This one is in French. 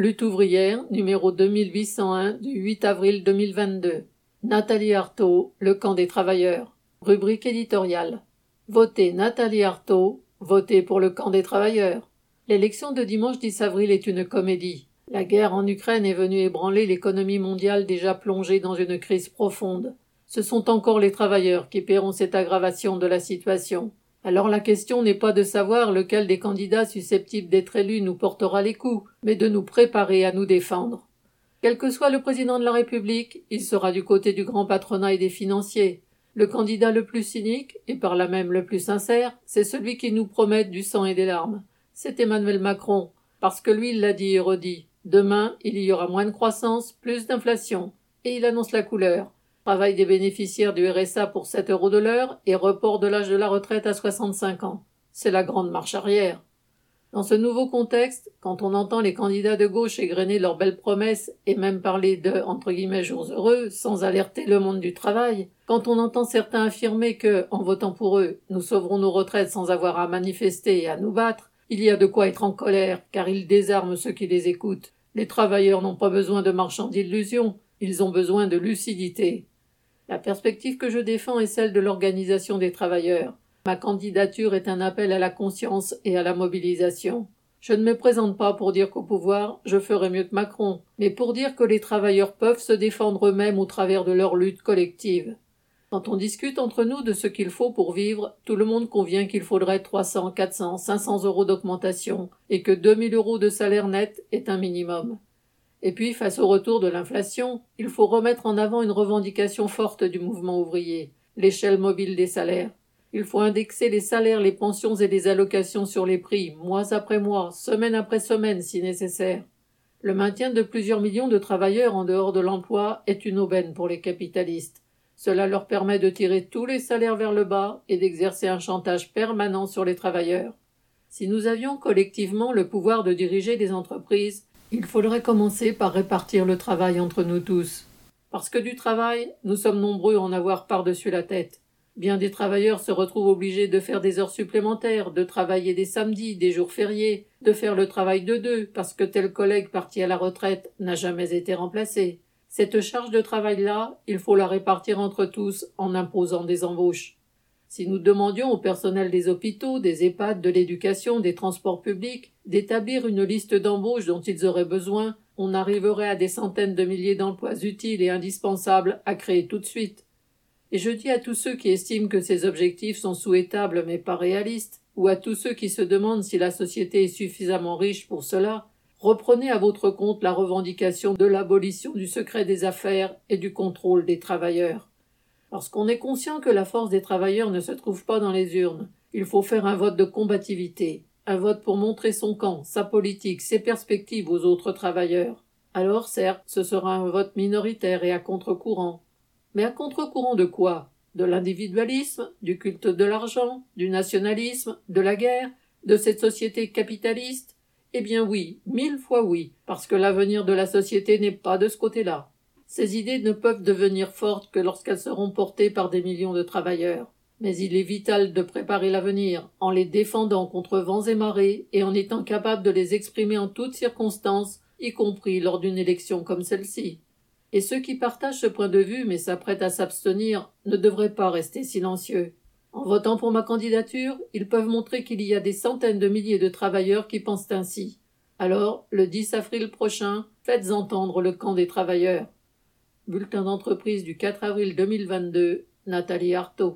Lutte ouvrière, numéro 2801 du 8 avril 2022. Nathalie Artaud, Le camp des travailleurs. Rubrique éditoriale. Votez Nathalie Artaud, votez pour le camp des travailleurs. L'élection de dimanche 10 avril est une comédie. La guerre en Ukraine est venue ébranler l'économie mondiale déjà plongée dans une crise profonde. Ce sont encore les travailleurs qui paieront cette aggravation de la situation. Alors la question n'est pas de savoir lequel des candidats susceptibles d'être élus nous portera les coups, mais de nous préparer à nous défendre. Quel que soit le président de la République, il sera du côté du grand patronat et des financiers. Le candidat le plus cynique, et par là même le plus sincère, c'est celui qui nous promet du sang et des larmes. C'est Emmanuel Macron, parce que lui il l'a dit et redit. Demain, il y aura moins de croissance, plus d'inflation. Et il annonce la couleur travail des bénéficiaires du RSA pour 7 euros de l'heure et report de l'âge de la retraite à 65 ans. C'est la grande marche arrière. Dans ce nouveau contexte, quand on entend les candidats de gauche égrener leurs belles promesses et même parler de entre guillemets jours heureux sans alerter le monde du travail, quand on entend certains affirmer que, en votant pour eux, nous sauverons nos retraites sans avoir à manifester et à nous battre, il y a de quoi être en colère, car ils désarment ceux qui les écoutent. Les travailleurs n'ont pas besoin de marchands d'illusions, ils ont besoin de lucidité. La perspective que je défends est celle de l'organisation des travailleurs. Ma candidature est un appel à la conscience et à la mobilisation. Je ne me présente pas pour dire qu'au pouvoir je ferai mieux que Macron, mais pour dire que les travailleurs peuvent se défendre eux-mêmes au travers de leur lutte collective. Quand on discute entre nous de ce qu'il faut pour vivre, tout le monde convient qu'il faudrait 300, 400, 500 euros d'augmentation et que 2000 euros de salaire net est un minimum. Et puis, face au retour de l'inflation, il faut remettre en avant une revendication forte du mouvement ouvrier, l'échelle mobile des salaires. Il faut indexer les salaires, les pensions et les allocations sur les prix, mois après mois, semaine après semaine, si nécessaire. Le maintien de plusieurs millions de travailleurs en dehors de l'emploi est une aubaine pour les capitalistes. Cela leur permet de tirer tous les salaires vers le bas et d'exercer un chantage permanent sur les travailleurs. Si nous avions collectivement le pouvoir de diriger des entreprises, il faudrait commencer par répartir le travail entre nous tous. Parce que du travail, nous sommes nombreux à en avoir par-dessus la tête. Bien des travailleurs se retrouvent obligés de faire des heures supplémentaires, de travailler des samedis, des jours fériés, de faire le travail de deux, parce que tel collègue parti à la retraite n'a jamais été remplacé. Cette charge de travail-là, il faut la répartir entre tous en imposant des embauches. Si nous demandions au personnel des hôpitaux, des EHPAD, de l'éducation, des transports publics, d'établir une liste d'embauches dont ils auraient besoin, on arriverait à des centaines de milliers d'emplois utiles et indispensables à créer tout de suite. Et je dis à tous ceux qui estiment que ces objectifs sont souhaitables mais pas réalistes, ou à tous ceux qui se demandent si la société est suffisamment riche pour cela, reprenez à votre compte la revendication de l'abolition du secret des affaires et du contrôle des travailleurs. Lorsqu'on est conscient que la force des travailleurs ne se trouve pas dans les urnes, il faut faire un vote de combativité, un vote pour montrer son camp, sa politique, ses perspectives aux autres travailleurs. Alors, certes, ce sera un vote minoritaire et à contre-courant. Mais à contre-courant de quoi? De l'individualisme, du culte de l'argent, du nationalisme, de la guerre, de cette société capitaliste? Eh bien oui, mille fois oui, parce que l'avenir de la société n'est pas de ce côté-là. Ces idées ne peuvent devenir fortes que lorsqu'elles seront portées par des millions de travailleurs. Mais il est vital de préparer l'avenir, en les défendant contre vents et marées, et en étant capable de les exprimer en toutes circonstances, y compris lors d'une élection comme celle-ci. Et ceux qui partagent ce point de vue mais s'apprêtent à s'abstenir ne devraient pas rester silencieux. En votant pour ma candidature, ils peuvent montrer qu'il y a des centaines de milliers de travailleurs qui pensent ainsi. Alors, le 10 avril prochain, faites entendre le camp des travailleurs. Bulletin d'entreprise du 4 avril 2022, Nathalie Artaud.